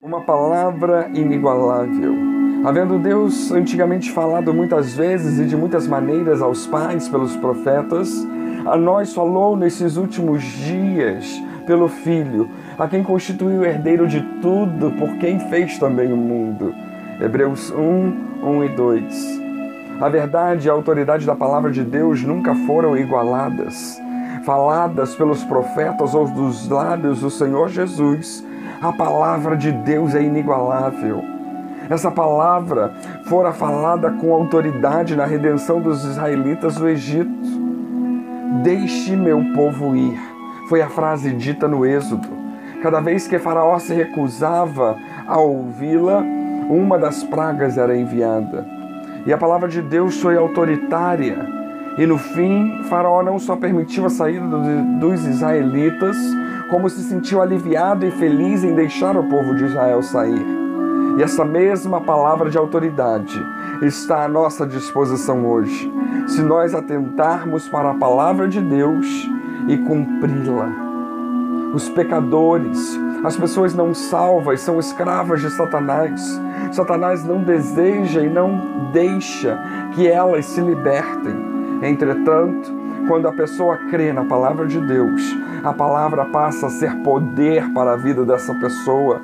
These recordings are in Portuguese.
Uma palavra inigualável. Havendo Deus antigamente falado muitas vezes e de muitas maneiras aos pais pelos profetas, a nós falou nesses últimos dias pelo Filho, a quem constituiu herdeiro de tudo, por quem fez também o mundo. Hebreus 1, 1 e 2. A verdade e a autoridade da palavra de Deus nunca foram igualadas. Faladas pelos profetas ou dos lábios do Senhor Jesus, a palavra de Deus é inigualável. Essa palavra fora falada com autoridade na redenção dos israelitas do Egito. Deixe meu povo ir, foi a frase dita no Êxodo. Cada vez que Faraó se recusava a ouvi-la, uma das pragas era enviada. E a palavra de Deus foi autoritária. E no fim, Faraó não só permitiu a saída dos israelitas, como se sentiu aliviado e feliz em deixar o povo de Israel sair. E essa mesma palavra de autoridade está à nossa disposição hoje, se nós atentarmos para a palavra de Deus e cumpri-la. Os pecadores, as pessoas não salvas são escravas de Satanás. Satanás não deseja e não deixa que elas se libertem. Entretanto, quando a pessoa crê na palavra de Deus, a palavra passa a ser poder para a vida dessa pessoa.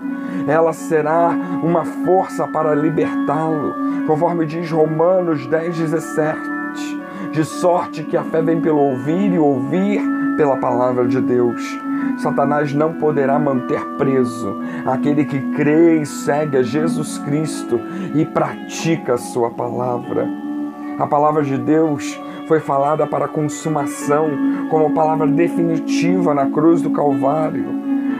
Ela será uma força para libertá-lo, conforme diz Romanos 10, 17. De sorte que a fé vem pelo ouvir e ouvir pela palavra de Deus. Satanás não poderá manter preso aquele que crê e segue a Jesus Cristo e pratica a sua palavra. A palavra de Deus foi falada para consumação, como palavra definitiva na cruz do Calvário.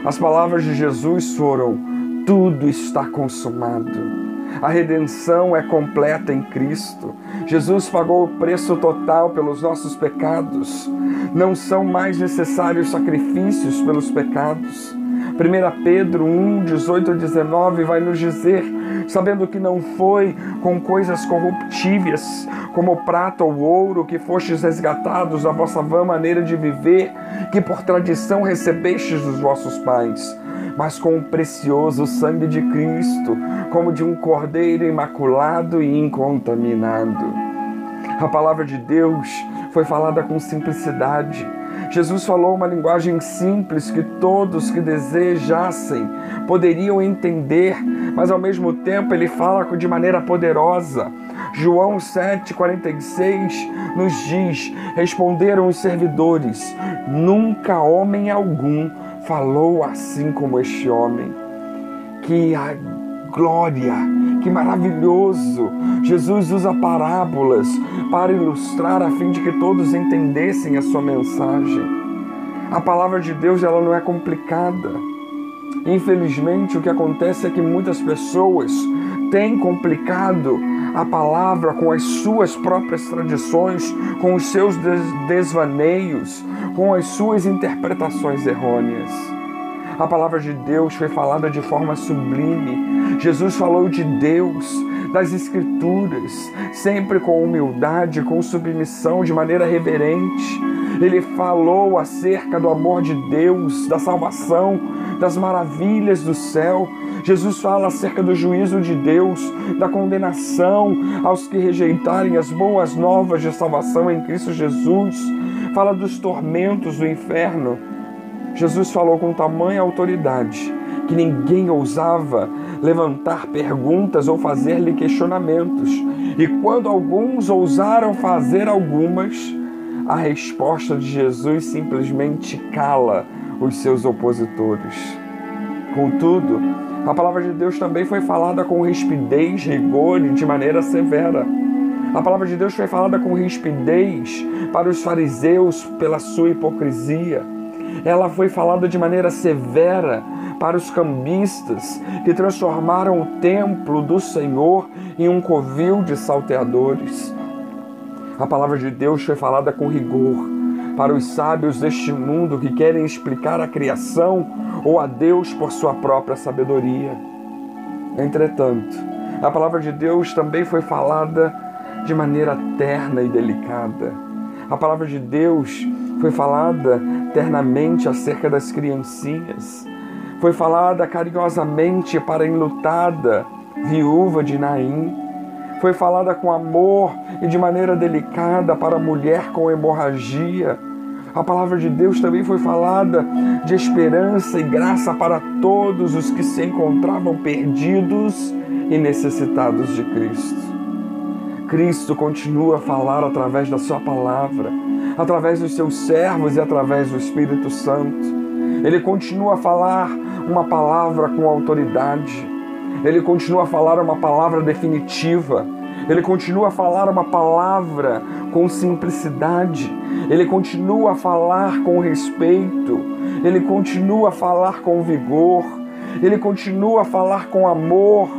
As palavras de Jesus foram: tudo está consumado. A redenção é completa em Cristo. Jesus pagou o preço total pelos nossos pecados. Não são mais necessários sacrifícios pelos pecados. 1 Pedro 1, 18 a 19 vai nos dizer: sabendo que não foi com coisas corruptíveis, como prata ou ouro, que fostes resgatados da vossa vã maneira de viver, que por tradição recebestes dos vossos pais, mas com o precioso sangue de Cristo, como de um cordeiro imaculado e incontaminado. A palavra de Deus foi falada com simplicidade Jesus falou uma linguagem simples que todos que desejassem poderiam entender, mas ao mesmo tempo ele fala de maneira poderosa. João 7,46 nos diz: Responderam os servidores: Nunca homem algum falou assim como este homem. Que a glória, que maravilhoso! Jesus usa parábolas para ilustrar a fim de que todos entendessem a sua mensagem. A palavra de Deus ela não é complicada. Infelizmente, o que acontece é que muitas pessoas têm complicado a palavra com as suas próprias tradições, com os seus desvaneios, com as suas interpretações errôneas. A palavra de Deus foi falada de forma sublime. Jesus falou de Deus, das Escrituras, sempre com humildade, com submissão, de maneira reverente. Ele falou acerca do amor de Deus, da salvação, das maravilhas do céu. Jesus fala acerca do juízo de Deus, da condenação aos que rejeitarem as boas novas de salvação em Cristo Jesus. Fala dos tormentos do inferno Jesus falou com tamanha autoridade que ninguém ousava levantar perguntas ou fazer-lhe questionamentos. E quando alguns ousaram fazer algumas, a resposta de Jesus simplesmente cala os seus opositores. Contudo, a palavra de Deus também foi falada com rispidez, rigor e de maneira severa. A palavra de Deus foi falada com rispidez para os fariseus pela sua hipocrisia ela foi falada de maneira severa para os cambistas que transformaram o templo do Senhor em um covil de salteadores. A palavra de Deus foi falada com rigor para os sábios deste mundo que querem explicar a criação ou a Deus por sua própria sabedoria. Entretanto, a palavra de Deus também foi falada de maneira terna e delicada. A palavra de Deus foi falada ternamente acerca das criancinhas, foi falada carinhosamente para a enlutada viúva de Naim. Foi falada com amor e de maneira delicada para a mulher com hemorragia. A palavra de Deus também foi falada de esperança e graça para todos os que se encontravam perdidos e necessitados de Cristo. Cristo continua a falar através da Sua palavra, através dos seus servos e através do Espírito Santo. Ele continua a falar uma palavra com autoridade. Ele continua a falar uma palavra definitiva. Ele continua a falar uma palavra com simplicidade. Ele continua a falar com respeito. Ele continua a falar com vigor. Ele continua a falar com amor,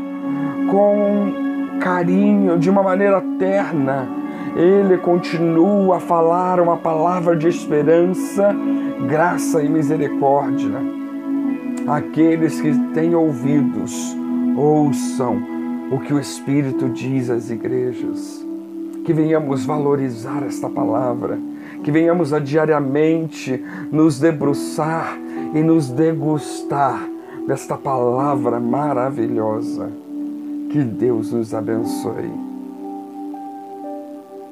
com carinho, de uma maneira terna. Ele continua a falar uma palavra de esperança, graça e misericórdia. Aqueles que têm ouvidos, ouçam o que o Espírito diz às igrejas. Que venhamos valorizar esta palavra, que venhamos a diariamente nos debruçar e nos degustar desta palavra maravilhosa. Que Deus nos abençoe.